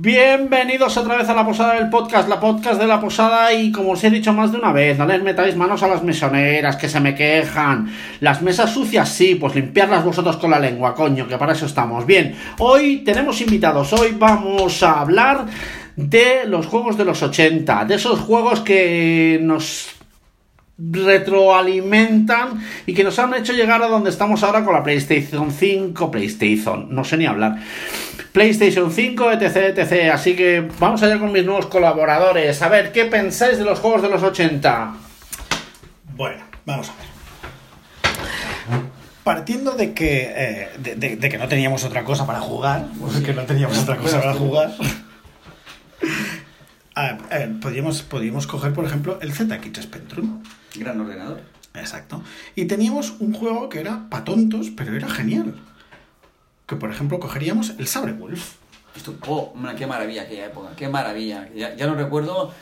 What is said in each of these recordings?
Bienvenidos otra vez a la posada del podcast, la podcast de la posada y como os he dicho más de una vez, no les metáis manos a las mesoneras que se me quejan. Las mesas sucias sí, pues limpiarlas vosotros con la lengua, coño, que para eso estamos. Bien, hoy tenemos invitados, hoy vamos a hablar de los juegos de los 80, de esos juegos que nos retroalimentan y que nos han hecho llegar a donde estamos ahora con la PlayStation 5, PlayStation, no sé ni hablar. PlayStation 5, etc, etc. Así que vamos allá con mis nuevos colaboradores. A ver, ¿qué pensáis de los juegos de los 80? Bueno, vamos a ver. Partiendo de que, eh, de, de- de que no teníamos otra cosa para jugar, que no teníamos otra cosa para jugar, Ah, eh, podríamos, podríamos coger, por ejemplo, el ZX Spectrum. Gran ordenador. Exacto. Y teníamos un juego que era pa' tontos, pero era genial. Que, por ejemplo, cogeríamos el Sabre Wolf. Esto, oh, man, qué maravilla aquella época, qué maravilla. Ya, ya no recuerdo,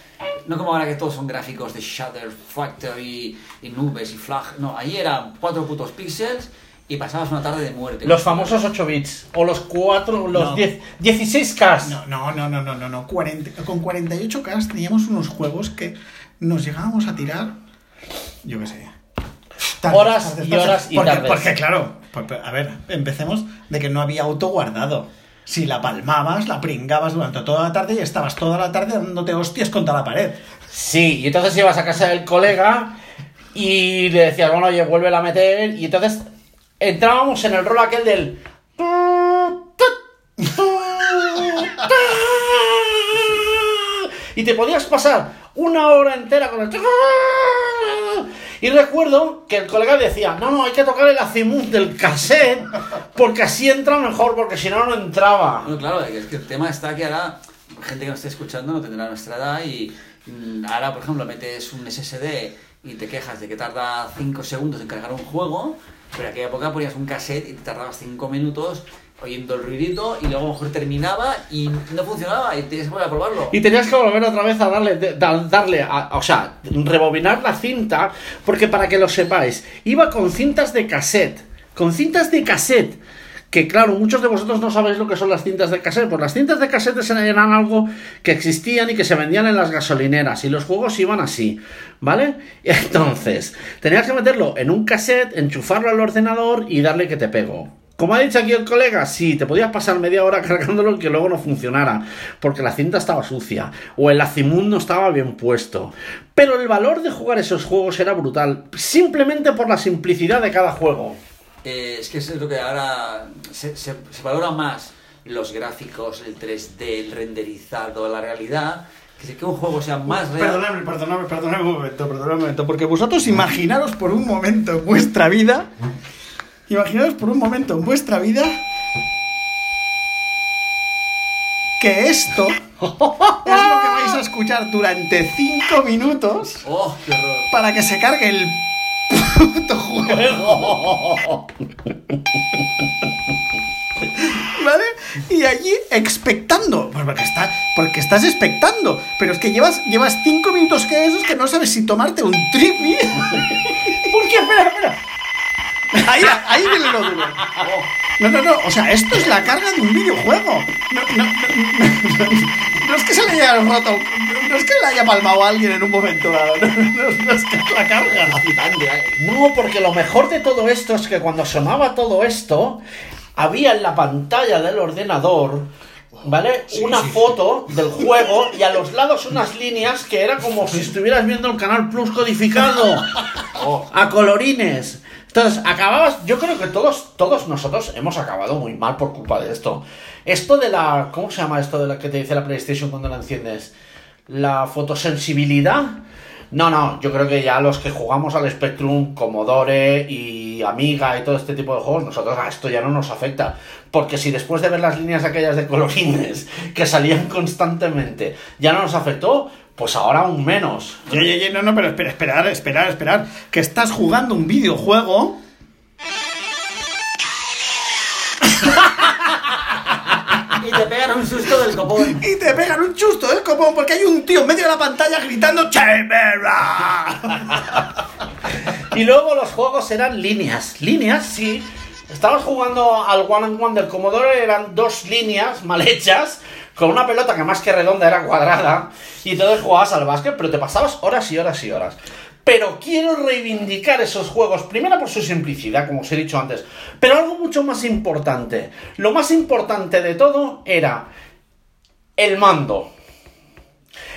no como ahora que todos son gráficos de Shutter Factory y nubes y flag. No, ahí eran cuatro putos píxeles y pasabas una tarde de muerte. Los famosos 8 bits o los 4, los No. 10, 16K. No, no, no, no, no, no. no. 40 con 48K teníamos unos juegos que nos llegábamos a tirar, yo qué sé. Horas y horas y porque, tardes. Porque, claro, a ver, empecemos de que no había auto guardado. Si la palmabas, la pringabas durante toda la tarde y estabas toda la tarde dándote hostias contra la pared. Sí, y entonces ibas a casa del colega y le decías, bueno, oye, vuelve a meter. Y entonces entrábamos en el rol aquel del. Y te podías pasar una hora entera con el. Y recuerdo que el colega decía, no, no, hay que tocar el azimut del cassette porque así entra mejor, porque si no, no entraba. Bueno, claro, es que el tema está que ahora gente que nos esté escuchando no tendrá nuestra edad y mm, ahora, por ejemplo, metes un SSD y te quejas de que tarda 5 segundos en cargar un juego, pero en aquella época ponías un cassette y te tardabas 5 minutos oyendo el ruidito y luego a lo mejor terminaba y no funcionaba y tenías que volver a probarlo. Y tenías que volver otra vez a darle, de- da- darle a- o sea, rebobinar la cinta, porque para que lo sepáis, iba con cintas de cassette, con cintas de cassette, que claro, muchos de vosotros no sabéis lo que son las cintas de cassette, pues las cintas de cassette eran algo que existían y que se vendían en las gasolineras, y los juegos iban así, ¿vale? Entonces, tenías que meterlo en un cassette, enchufarlo al ordenador y darle que te pego. Como ha dicho aquí el colega, sí, te podías pasar media hora cargándolo y que luego no funcionara, porque la cinta estaba sucia, o el azimut no estaba bien puesto. Pero el valor de jugar esos juegos era brutal, simplemente por la simplicidad de cada juego. Eh, es que es lo que ahora se, se- se valora más los gráficos, el 3D, el renderizado, la realidad, que un juego sea más real. Perdóname, perdóname, perdóname un momento, perdóname un momento, porque vosotros imaginaros por un momento en vuestra vida, imaginaros por un momento en vuestra vida que esto es lo que vais a escuchar durante 5 minutos ¡Oh, qué horror! para que se cargue el puto juego, ¿vale? Y allí expectando, pues porque, está, porque estás expectando, pero es que llevas, llevas 5 minutos que esos que no sabes si tomarte un tripi. ¿Por qué? Espera, espera. Ahí, ahí viene lo duro. No, no, no, o sea, esto es la carga de un videojuego. No, no, no, no, no es que se le haya roto, no es que le haya palmado a alguien en un momento dado, no, no, no es que es la carga. ¿eh? No, porque lo mejor de todo esto es que cuando sonaba todo esto, había en la pantalla del ordenador, ¿vale? una foto del juego y a los lados unas líneas que era como si estuvieras viendo el Canal Plus codificado a colorines. Entonces, acababas, yo creo que todos, todos nosotros hemos acabado muy mal por culpa de esto. Esto de la, ¿cómo se llama esto de la que te dice la PlayStation cuando la enciendes? La fotosensibilidad. No, no, yo creo que ya los que jugamos al Spectrum, Commodore y Amiga y todo este tipo de juegos, nosotros a esto ya no nos afecta. Porque si después de ver las líneas aquellas de colorines que salían constantemente ya no nos afectó, pues ahora aún menos. Ye, ye, ye, no, no, pero espera, esperar, esperar, esperar. Que estás jugando un videojuego. Y te pegan un susto del copón. Y te pegan un chusto del copón porque hay un tío en medio de la pantalla gritando ¡Chimera! Y luego los juegos eran líneas. Líneas, sí. Estabas jugando al One and One del Commodore, eran dos líneas mal hechas, con una pelota que más que redonda era cuadrada, y entonces jugabas al básquet, pero te pasabas horas y horas y horas. Pero quiero reivindicar esos juegos, primero por su simplicidad, como os he dicho antes, pero algo mucho más importante. Lo más importante de todo era el mando.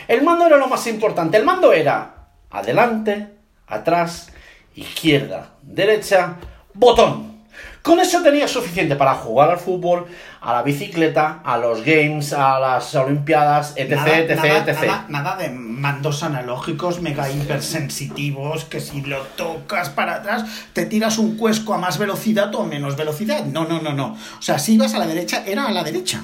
El mando era lo más importante. El mando era adelante, atrás, izquierda, derecha, botón. Con eso tenía suficiente para jugar al fútbol, a la bicicleta, a los games, a las olimpiadas, etc, Nada, etc, nada, etc. nada- nada de mandos analógicos mega hipersensitivos que si lo tocas para atrás te tiras un cuesco a más velocidad o a menos velocidad. No, no, no, no. O sea, si ibas a la derecha, era a la derecha.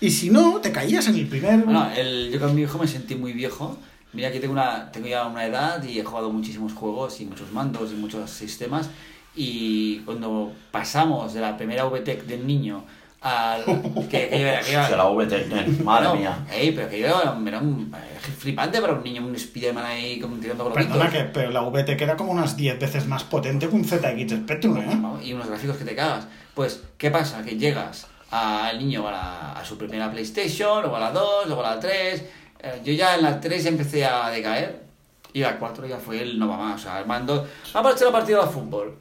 Y si no, te caías en el primer... Bueno, el- yo con mi hijo me sentí muy viejo. Mira que tengo, una, tengo ya una edad y he jugado muchísimos juegos y muchos mandos y muchos sistemas. Y cuando pasamos de la primera VTEC del niño al... Que, que, era- que era- De la VTN, madre No, mía. ey, pero que yo era, era un, eh, flipante para un niño, un Spiderman ahí como tirando globitos. Perdona que pero la VT queda como unas 10 veces más potente que un ZX Spectrum, ¿eh? ¿no? y unos gráficos que te cagas. Pues, ¿qué pasa? Que llegas al niño a, la- a su primera PlayStation, luego a la 2, luego a la 3. Eh, yo ya en la 3 ya empecé a decaer. Y la 4 ya fue el no va más. O sea, el mando. Vamos a echar la partida de fútbol.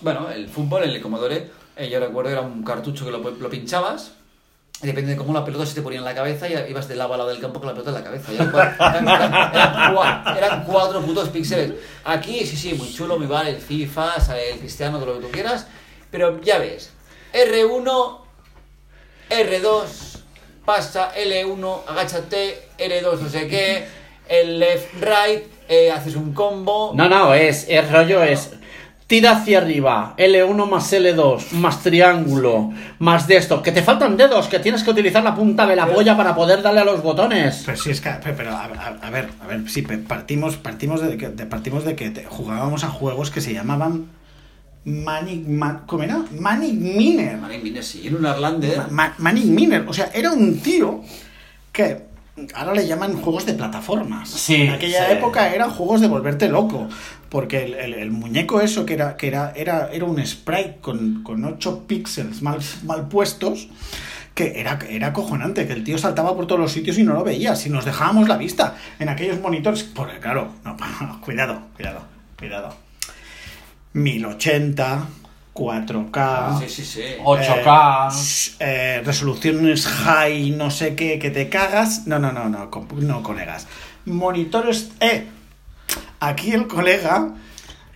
Bueno, el fútbol, el Commodore, eh, yo recuerdo era un cartucho que lo, lo pinchabas. Depende de cómo la pelota se te ponía en la cabeza, y ibas de lado a lado del campo con la pelota en la cabeza. Eran, cua- eran- eran- eran cua- eran cuatro putos píxeles. Aquí, sí, sí, muy chulo, muy vale, el FIFA, el Cristiano, todo lo que tú quieras. Pero ya ves, R1, R2, pasa, L1, agáchate, L2, no sé qué, el left, right, eh, haces un combo. No, no, es, el rollo es tira hacia arriba, L1 más L2, más triángulo, más de esto, que te faltan dedos, que tienes que utilizar la punta de la polla para poder darle a los botones. Pero sí es que, pero, pero, a, a- a ver, a ver, sí, partimos, partimos de que, de- partimos de que te- jugábamos a juegos que se llamaban Manic, Ma- ¿cómo era? Manic Miner. Manic Miner, sí, en un Arlander. Ma- Ma- Manic Miner, o sea, era un tío que ahora le llaman juegos de plataformas. Sí, En aquella sí. época eran juegos de volverte loco, porque el, el- el muñeco eso que era que era era, era un sprite con, con 8 píxeles mal, mal puestos. Que era, era acojonante, que el tío saltaba por todos los sitios y no lo veía. Si nos dejábamos la vista en aquellos monitores. Porque, claro, no, cuidado, cuidado, cuidado. 1080, 4K. Sí, sí, sí. 8K. Eh, eh, resoluciones high, no sé qué, que te cagas. No, no, no, no, no, colegas. Monitores. Eh, aquí el colega,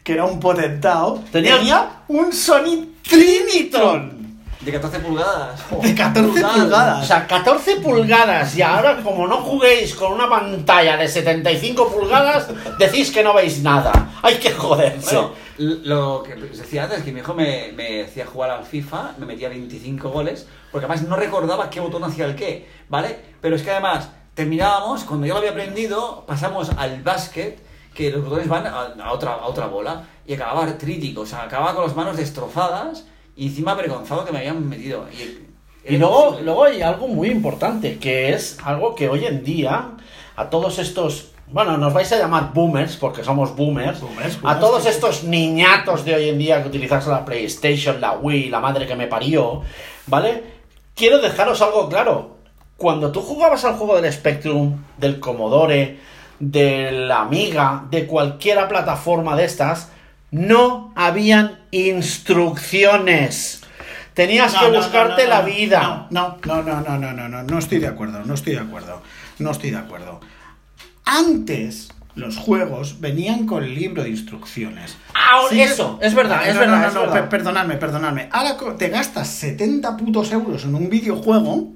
que era un potentado, Tenía- tenía, un Sony Trinitron De 14 pulgadas. de 14 O pulgadas. sea, 14 pulgadas y ahora como no juguéis con una pantalla de 75 pulgadas, decís que no veis nada. Hay que joderse. Bueno, lo que os decía antes, que mi hijo me, me hacía jugar al FIFA, me metía 25 goles, porque además no recordaba qué botón hacía el qué, ¿vale? Pero es que además terminábamos, cuando yo lo había aprendido, pasamos al básquet, que los botones van a, a otra, a otra bola, y acababa artrítico, o sea, acababa con las manos destrozadas y encima avergonzado que me habían metido. Y, Y luego, luego hay algo muy importante, que es algo que hoy en día a todos estos, bueno, nos vais a llamar boomers, porque somos boomers, Boomers, a todos estos niñatos de hoy en día que utilizas la PlayStation, la Wii, la madre que me parió, ¿vale? Quiero dejaros algo claro. Cuando tú jugabas al juego del Spectrum, del Commodore, de la Amiga, de cualquiera plataforma de estas, no habían instrucciones. Tenías No, que no, buscarte no, la vida. No, no, no, no, no, no, no, no estoy de acuerdo, no estoy de acuerdo, no estoy de acuerdo. Antes los juegos venían con el libro de instrucciones. Ah, Sí, eso, es verdad, es verdad, no, es no, verdad. per- perdonadme, perdonadme. Ahora te gastas 70 putos euros en un videojuego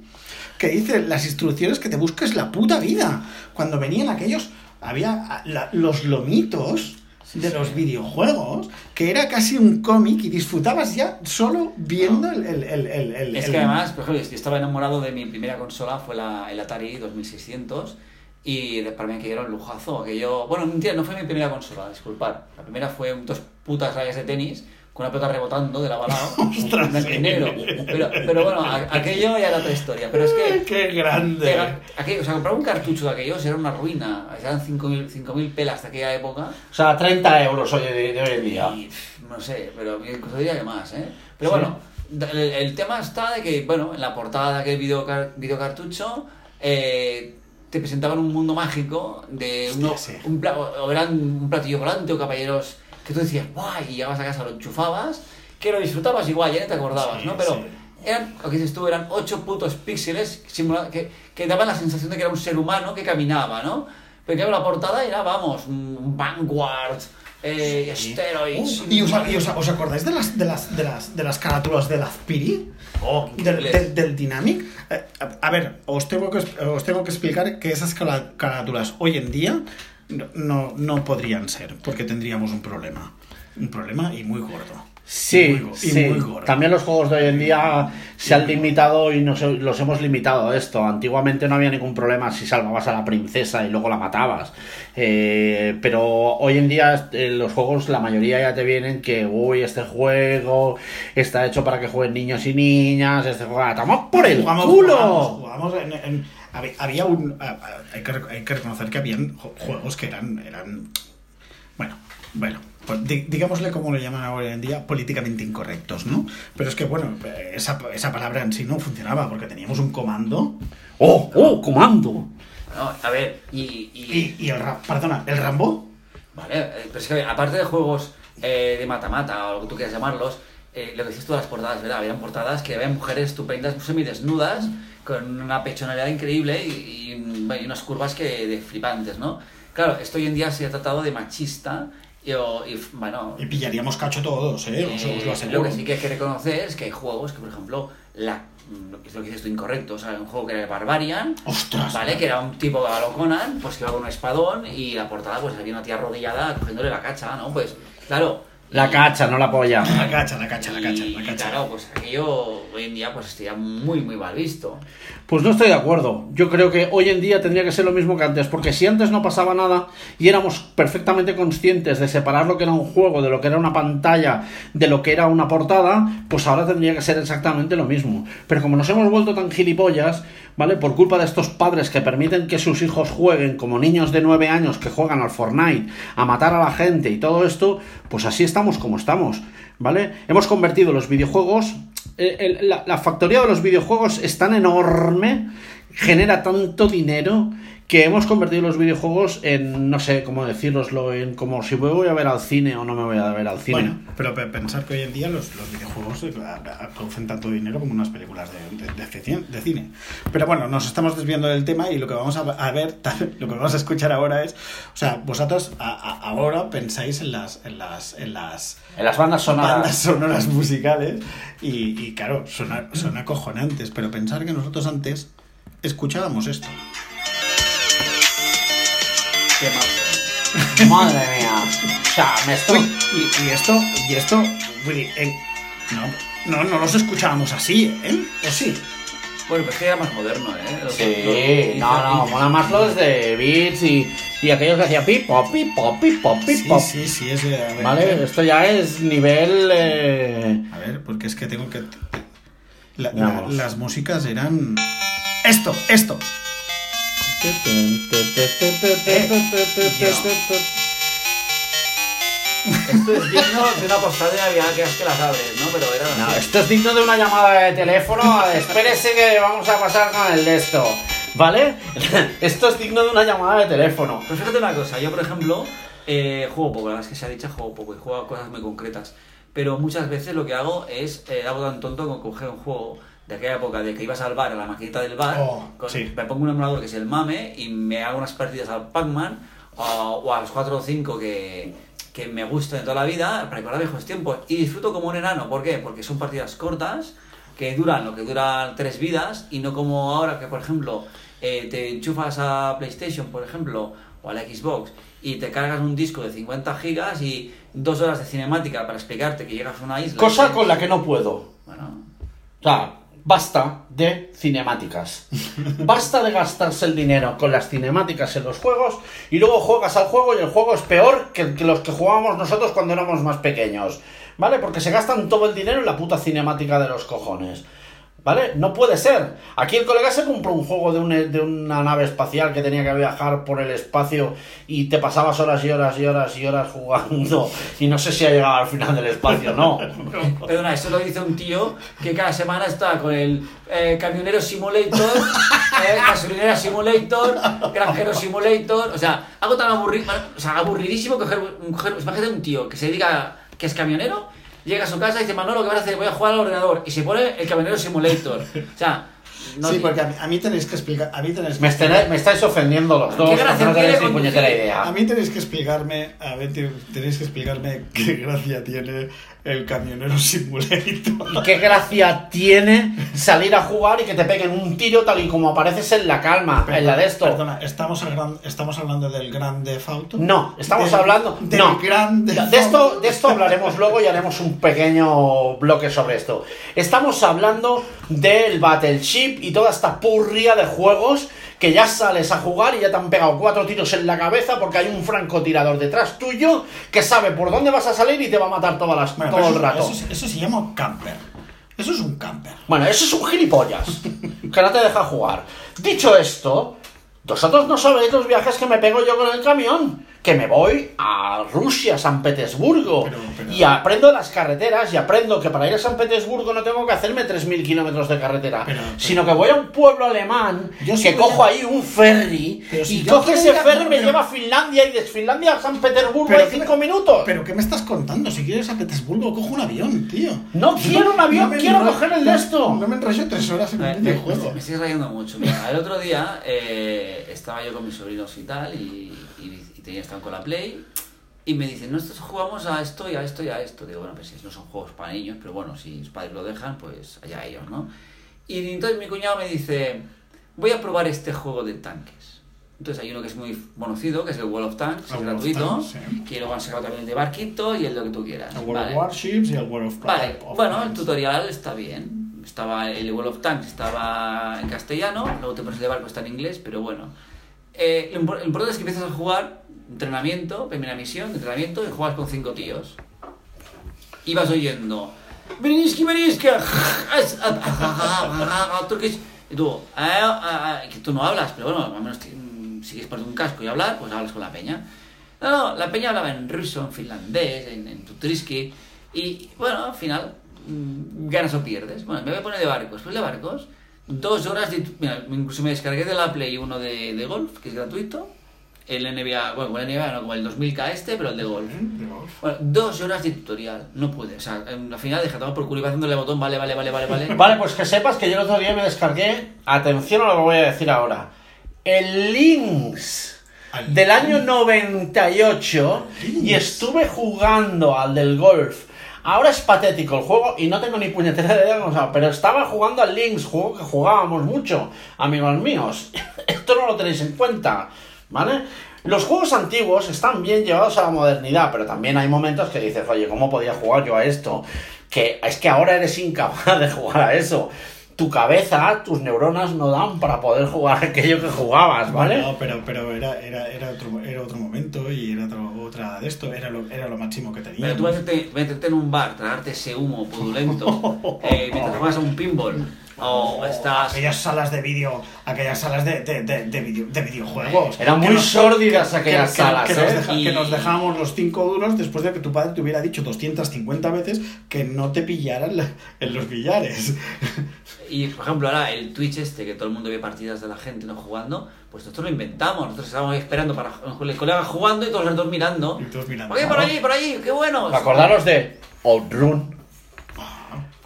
que dice las instrucciones que te busques la puta vida. Cuando venían aquellos, había la- los lomitos de los videojuegos, que era casi un cómic y disfrutabas ya solo viendo el... el, el, el- el- Es que además, por ejemplo, yo estaba enamorado de mi primera consola, fue la, el Atari 2600, y para mí aquello era un lujazo. Aquello, bueno, mentira, no fue mi primera consola, disculpad. La primera fue dos putas rayas de tenis con una pelota rebotando de lado a lado, Ostras, sí. negro. Pero, pero bueno, aquello ya era otra historia. Pero es que ¡Qué grande! Aquello, o sea, comprar un cartucho de aquellos era una ruina. Eran 5.000 5.000 pelas de aquella época. O sea, 30 euros hoy de, de hoy en día. Y, no sé, pero incluso diría que más, ¿eh? Pero Sí. bueno, el, el tema está de que, bueno, en la portada de aquel video, videocartucho eh, te presentaban un mundo mágico de uno- sí. un, pla- o eran un platillo volante o caballeros que tú decías, guay, y llegabas a casa, lo enchufabas, que lo disfrutabas igual, ya no te acordabas, Sí, ¿no? Pero sí. eran, lo que dices tú, eran ocho putos píxeles que, que daban la sensación de que era un ser humano que caminaba, ¿no? Pero que la portada era, vamos, un Vanguard, eh, Steroids. Uh, ¿Y, os, y os- os acordáis de las, de las, de las, de las carátulas del Azpiri? Oh, Del, del, del Dynamic. Eh, a, a ver, os tengo, que, os tengo que explicar que esas carátulas hoy en día no, no podrían ser, porque tendríamos un problema. Un problema y muy gordo. Sí, muy sí. También los juegos de hoy en día se han limitado y nos, los hemos limitado a esto. Antiguamente no había ningún problema si salvabas a la princesa y luego la matabas. Eh, pero hoy en día eh, los juegos, la mayoría ya te vienen que, uy, este juego está hecho para que jueguen niños y niñas. Este juego, ¡ah, ¡toma por el Jugamos- culo! jugamos- jugamos en- en- había, un. Hay que, hay que reconocer que habían ju- juegos que eran. eran bueno, bueno. Pues di- digámosle como lo llaman ahora en día, políticamente incorrectos, ¿no? Pero es que, bueno, esa, esa palabra en sí no funcionaba porque teníamos un comando ¡Oh, oh, comando! No, a ver, y, y- y, y el perdona, el Rambo. Vale, eh, pero es que aparte de juegos eh, de mata-mata o lo que tú quieras llamarlos, eh, lo que dices tú de las portadas, ¿verdad? Habían portadas que habían mujeres estupendas, semidesnudas, con una pechonalidad increíble y, y, bueno, y unas curvas que de flipantes, ¿no? Claro, esto hoy en día se ha tratado de machista y, y, bueno... Y pillaríamos cacho todos, ¿eh? Os, os eh, lo aseguro. que sí que hay que reconocer es que hay juegos que, por ejemplo, la, que es lo que dices tú incorrecto, o sea, un juego que era Barbarian, ¡Ostras! ¿Vale? Que era un tipo lo Conan, pues que iba con un espadón y la portada pues había una tía arrodillada cogiéndole la cacha, ¿no? Pues, claro. La cacha, no la polla. La cacha, la cacha, la cacha, y, la cacha. claro, pues aquello hoy en día pues estaría muy, muy mal visto. Pues no estoy de acuerdo. Yo creo que hoy en día tendría que ser lo mismo que antes, porque si antes no pasaba nada y éramos perfectamente conscientes de separar lo que era un juego, de lo que era una pantalla, de lo que era una portada, pues ahora tendría que ser exactamente lo mismo. Pero como nos hemos vuelto tan gilipollas, ¿vale? Por culpa de estos padres que permiten que sus hijos jueguen como niños de 9 años que juegan al Fortnite, a matar a la gente y todo esto, pues así estamos como estamos, ¿vale? Hemos convertido los videojuegos el- la, la factoría de los videojuegos es tan enorme, genera tanto dinero, que hemos convertido los videojuegos en, no sé cómo deciroslo, en como si voy a ver al cine o no me voy a ver al cine. Bueno, pero pe- pensar que hoy en día los, los videojuegos eh, producen tanto dinero como unas películas de, de- de ci- de cine. Pero bueno, nos estamos desviando del tema y lo que vamos a, ver, lo que vamos a escuchar ahora es, o sea, vosotros a- a- ahora pensáis en las, en las, en las en las bandas sonoras. bandas sonoras musicales y, y, claro, son, son acojonantes, pero pensar que nosotros antes escuchábamos esto. Qué mal. Madre mía. O sea, me estoy... Uy, y, y esto, y esto, uy, eh, no, no, no los escuchábamos así, ¿eh? ¿O sí? Bueno, pues que era más moderno, ¿eh? Los- Sí, los- no, no, mola más los de Beats y, y aquellos que hacían pipo, pipo, pipo, Sí, pipo. sí, sí, es de- a ver, Vale, esto ya es nivel... eh, A ver, porque es que tengo que... la- las músicas eran... Esto, esto. Esto es digno de una postal de Navidad que es que las abres, ¿no? Pero era No, esto es digno de una llamada de teléfono. Espérese que vamos a pasar con el de esto. ¿Vale? Esto es digno de una llamada de teléfono. Pues fíjate una cosa, yo por ejemplo eh, juego poco, la verdad es que se ha dicho juego poco y juego a cosas muy concretas. Pero muchas veces lo que hago es, eh, hago tan tonto como coger un juego de aquella época de que ibas al bar, a la maquinita del bar, Oh, con- sí. me pongo un emulador que es el MAME y me hago unas partidas al Pac-Man o, o a los 4 o 5 que, que me gustan de toda la vida para recordar viejos tiempos. Y disfruto como un enano, ¿por qué? Porque son partidas cortas que duran lo que duran tres vidas y no como ahora que, por ejemplo, eh, te enchufas a PlayStation, por ejemplo, o a la Xbox y te cargas un disco de 50 gigas y dos horas de cinemática para explicarte que llegas a una isla. Cosa con la que no puedo. Bueno, O sea, basta de cinemáticas. Basta de gastarse el dinero con las cinemáticas en los juegos y luego juegas al juego y el juego es peor que, que los que jugábamos nosotros cuando éramos más pequeños. ¿Vale? Porque se gastan todo el dinero en la puta cinemática de los cojones. ¿Vale? No puede ser. Aquí el colega se compró un juego de, un- de una nave espacial que tenía que viajar por el espacio y te pasabas horas y horas y horas y horas jugando y no sé si ha llegado al final del espacio, no. Perdona, eso lo dice un tío que cada semana está con el eh, camionero simulator, eh, gasolinera simulator, granjero simulator. O sea, algo tan aburrido, aburridísimo coger imagínate un tío que se dedica, que es camionero, llega a su casa y dice, Manolo, ¿qué vas a hacer? Voy a jugar al ordenador. Y se pone el camionero simulator. O sea, no sí, porque a mí, a mí tenéis que explicar. A mí tenéis que Me, estáis- me estáis ofendiendo los dos, ¿Qué gracia no tenéis tiene ni puñetera conducir? idea. A mí tenéis que explicarme, a ver, te- tenéis que explicarme qué gracia tiene el camionero simulator. ¿Y qué gracia tiene salir a jugar y que te peguen un tiro tal y como apareces en la calma, en la de esto? Perdona, ¿estamos, hablan- ¿estamos hablando del Gran Theft Auto? No, estamos Del- hablando. Del no. Gran Theft De esto, de esto hablaremos luego y haremos un pequeño bloque sobre esto. Estamos hablando del Battleship y toda esta purria de juegos que ya sales a jugar y ya te han pegado cuatro tiros en la cabeza porque hay un francotirador detrás tuyo que sabe por dónde vas a salir y te va a matar todas las, Bueno, todo pero el eso, rato. Eso, eso se llama camper. Eso es un camper. Bueno, eso es un gilipollas que no te deja jugar. Dicho esto, vosotros no sabéis los viajes que me pego yo con el camión. Que me voy a Rusia, San Petersburgo. Pero- pero- Y aprendo las carreteras y aprendo que para ir a San Petersburgo no tengo que hacerme 3.000 kilómetros de carretera. Pero- pero- sino que voy a un pueblo alemán Yo que cojo a- ahí un ferry si y coge ese ferry y me pero- lleva a Finlandia y de Finlandia a San Petersburgo me- 5 minutos. ¿Pero qué me estás contando? Si quieres a Petersburgo, cojo un avión, tío. No quiero un avión, quiero coger el de no- esto. No me enrollo tres horas en un me- videojuego. me estoy rayando mucho. Mira, el otro día eh, estaba yo con mis sobrinos y tal, y, y, y tenía están con la Play, y me dicen, nosotros jugamos a esto y a esto y a esto. Digo, bueno, pues si no son juegos para niños, pero bueno, si los padres lo dejan, pues allá ellos, ¿no? Y entonces mi cuñado me dice, voy a probar este juego de tanques. Entonces hay uno que es muy conocido, que es el World of Tanks, El es gratuito, Tanks, sí. que luego han sacado también el de barquito y el lo que tú quieras. El World Vale. of Warships y el World of Vale, of bueno, el Tanks. tutorial está bien. Estaba el World of Tanks estaba en castellano, luego te pones el de barco está en inglés, pero bueno. Eh, lo importante es que empiezas a jugar, entrenamiento, primera misión, entrenamiento, y juegas con cinco tíos. Y vas oyendo. Beriski, turkish. Y tú, ah, ah, ah, que tú no hablas, pero bueno, al menos mm, si quieres un casco y hablar, pues hablas con la peña. No, no, la peña hablaba en ruso, en finlandés, en, en tutriski. Y bueno, al final, mm, ganas o pierdes. Bueno, me voy a poner de barcos. Pues de barcos, dos horas de. Mira, incluso me descargué de la Play uno de, de golf, que es gratuito. El NBA, bueno, el NBA no como el 2000K este, pero el de golf. Bueno, dos horas de tutorial, no pude. O sea, en la final dejé tomar por culo y iba haciéndole botón, vale, vale, vale, vale, vale. Vale, pues que sepas que yo el otro día me descargué, atención a lo que voy a decir ahora, el Lynx Al del año 98 y estuve jugando al del golf. Ahora es patético el juego y no tengo ni puñetera idea de cómo se llama, pero estaba jugando al Lynx, juego que jugábamos mucho, amigos míos. Esto no lo tenéis en cuenta, ¿vale? Los juegos antiguos están bien llevados a la modernidad, pero también hay momentos que dices, oye, ¿cómo podía jugar yo a esto? Que es que ahora eres incapaz de jugar a eso. Tu cabeza, tus neuronas no dan para poder jugar aquello que jugabas, ¿vale? No, pero, pero era, era, era, otro, era otro momento y era otro- otra de esto, era lo, era lo máximo que tenía. Pero tú métete, métete en un bar, tragarte ese humo pudulento eh, mientras juegas a un pinball. O estás. Aquellas salas de vídeo, aquellas salas de, de, de, de, video- de videojuegos. Eran Que muy nos- sórdidas que- aquellas que- salas, que, nos ¿eh? deja- Y- que nos dejábamos los 5 duros después de que tu padre te hubiera dicho 250 veces que no te pillaran la- en los billares. Y por ejemplo, ahora el Twitch este, que todo el mundo ve partidas de la gente no jugando, pues nosotros lo inventamos. Nosotros estábamos esperando para el colega jugando y todos los dos mirando. Y todos mirando. Oye, por allí, por allí, qué bueno. Acordaros de Outrun.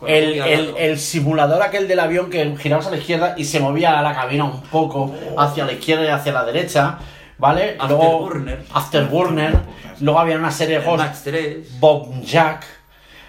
El, el, el simulador aquel del avión que girabas a la izquierda y se movía la cabina un poco hacia la izquierda y hacia la derecha, ¿vale? Afterburner. Afterburner. Luego había una serie de juegos. Match 3. Bob Jack.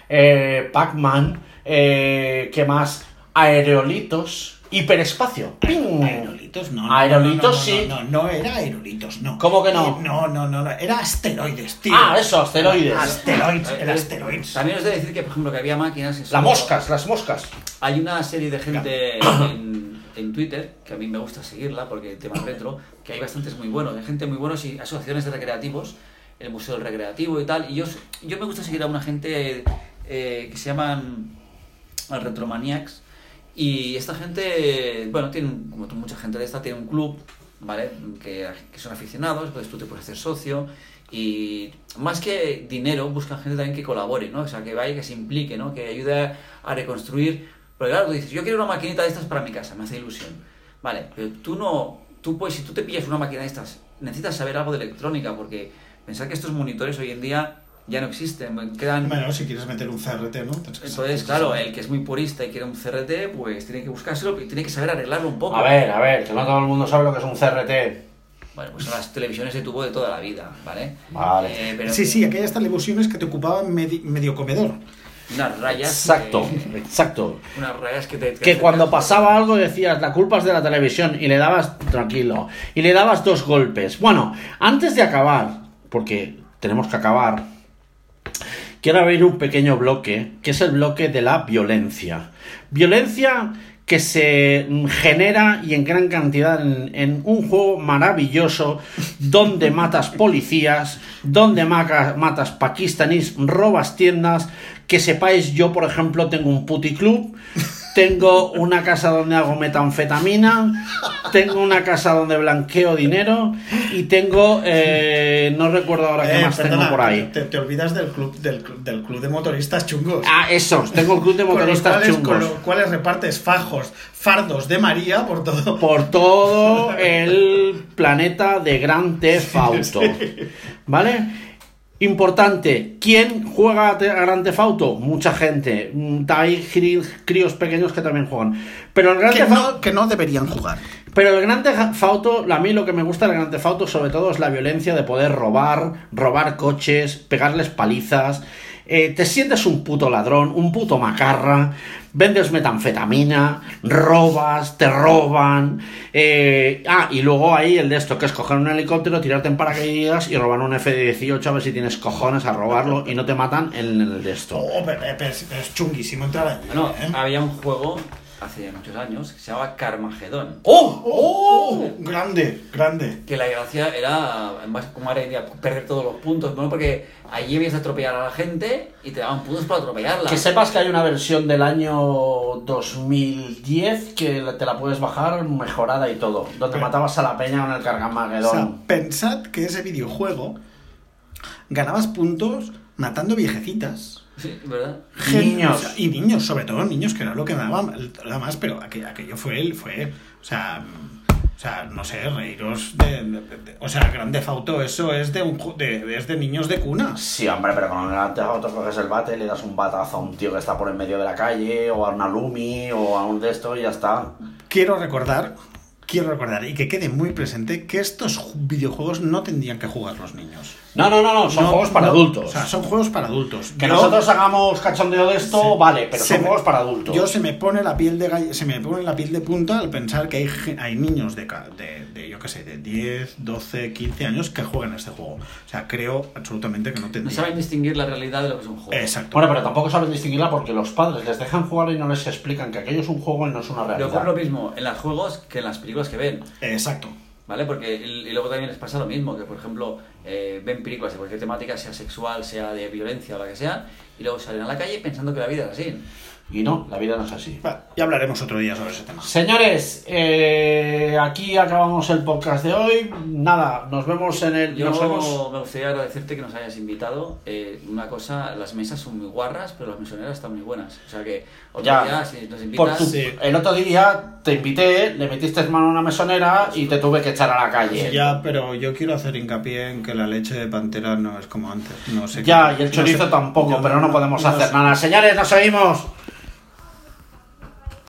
Eh, Pac-Man. Eh, ¿Qué más? Aerolitos. Hiperespacio. ¡Ping! Aerolitos, no. no, Aerolitos, no, no, sí. No, no, era aerolitos, no. ¿Cómo que no? No, no, no, no, era asteroides, tío. Ah, eso, asteroides. Asteroides, Eh, era eh, asteroides. También os he de decir que, por ejemplo, que había máquinas. Las moscas, las moscas. Hay una serie de gente en, en Twitter, que a mí me gusta seguirla porque el tema retro, que hay bastantes muy buenos, hay gente muy buenos y asociaciones de recreativos, el Museo del Recreativo y tal. Y yo, yo me gusta seguir a una gente eh, que se llaman Retromaniacs. Y esta gente, bueno, tiene, como mucha gente de esta, tiene un club, ¿vale? Que, que son aficionados, entonces tú te puedes hacer socio. Y más que dinero, buscan gente también que colabore, ¿no? O sea, que vaya, que se implique, ¿no? Que ayude a reconstruir. Porque claro, tú dices, yo quiero una maquinita de estas para mi casa, me hace ilusión. Vale, pero tú no, tú pues si tú te pillas una máquina de estas, necesitas saber algo de electrónica, porque pensar que estos monitores hoy en día ya no existen, quedan... Bueno, si quieres meter un CRT, ¿no? Que Entonces, claro, el que es muy purista y quiere un CRT, pues tiene que buscárselo y tiene que saber arreglarlo un poco. A ver, a ver, que no todo el mundo sabe lo que es un CRT. Bueno, pues son las televisiones de tubo de toda la vida, ¿vale? Vale. Eh, pero Sí, sí, aquellas televisiones que te ocupaban medi- medio comedor. Unas rayas. Exacto, eh, exacto. unas rayas que te. Que cuando pasaba algo decías, la culpa es de la televisión y le dabas, tranquilo, y le dabas dos golpes. Bueno, antes de acabar, porque tenemos que acabar, quiero abrir un pequeño bloque, que es el bloque de la violencia. Violencia que se genera y en gran cantidad en, un juego maravilloso donde matas policías, donde matas pakistaníes, robas tiendas. Que sepáis, yo por ejemplo tengo un puticlub, tengo una casa donde hago metanfetamina, tengo una casa donde blanqueo dinero y tengo, eh, no recuerdo ahora qué Eh, más perdona, tengo por ahí. Te, te olvidas del club, del, cl- del club de motoristas chungos. Ah, esos, tengo el club de con, motoristas cuales, chungos. con los cuales repartes fajos, fardos de María por todo. por todo el planeta de Gran Theft Auto. ¿Vale? Importante, ¿quién juega a te- a Gran Theft Auto? Mucha gente. Mm, Hay críos pequeños que también juegan. Pero el Gran Que Theft Auto- no, que no deberían jugar. pero el Gran Theft Auto, a mí lo que me gusta del Gran Theft Auto sobre todo es la violencia de poder robar, robar coches, pegarles palizas. Eh, te sientes un puto ladrón, un puto macarra, vendes metanfetamina, robas, te roban. eh, ah, y luego ahí el de esto, que es coger un helicóptero, tirarte en paracaídas y robar un F-18 a ver si tienes cojones a robarlo y no te matan en el de esto. Oh, pero, pero es, pero es chunguísimo entrar allí. Bueno, ¿eh? había un juego hace muchos años que se llamaba Carmagedón. ¡Oh! ¡Oh! Grande, grande. Que la gracia era, más como ahora perder todos los puntos, bueno, porque allí habías de atropellar a la gente y te daban puntos para atropellarla. Que sepas que hay una versión del año 2010 que te la puedes bajar mejorada y todo, donde Pero- matabas a la peña con el O sea, pensad que ese videojuego ganabas puntos matando viejecitas. Sí, ¿verdad? Niños. o sea, y niños, sobre todo niños, que era lo que daba nada más, pero aquello, aquello fue él, fue. O sea. O sea, no sé, reíros de, de- de- O sea, Grande Fauto, eso es de, un, de, es de niños de cuna. Sí, hombre, pero con el Grand Theft Auto coges el bate, le das un batazo a un tío que está por en medio de la calle, o a una Lumi, o a un de estos y ya está. Quiero recordar, quiero recordar y que quede muy presente que estos ju- videojuegos no tendrían que jugar los niños. No, no, no, no, son No, juegos para no, adultos. O sea, son juegos para adultos. que Yo- nosotros hagamos cachondeo de esto, Sí. vale, pero son me- juegos para adultos. Yo se me pone la piel de se me pone la piel de punta al pensar que hay, hay niños de, de, de, yo qué sé, de 10, 12, 15 años que juegan a este juego. O sea, creo absolutamente que no No tendría. saben distinguir la realidad de lo que es un juego. Exacto. Bueno, pero tampoco saben distinguirla porque los padres les dejan jugar y no les explican que aquello es un juego y no es una Pero realidad. ocurre lo mismo en los juegos que en las películas que ven. Exacto. ¿Vale? Porque y y luego también les pasa lo mismo, que por ejemplo eh, ven películas de cualquier temática, sea sexual, sea de violencia o la que sea, y luego salen a la calle pensando que la vida es así. Y no, la vida no es así. Va, ya hablaremos otro día sobre ese tema. Señores, eh, aquí acabamos el podcast de hoy. Nada, nos vemos en el. Yo nos vemos- me gustaría agradecerte que nos hayas invitado. Eh, una cosa, las mesas son muy guarras, pero las mesoneras están muy buenas. O sea que otro Ya, día, si nos por invitas... tu- Sí. El otro día te invité, le metiste mano a una mesonera y te tuve que echar a la calle. Ya, pero yo quiero hacer hincapié en que la leche de pantera no es como antes. No sé Ya, qué- y el no chorizo sé- tampoco, pero no podemos no hacer sé- nada. Señores, nos seguimos.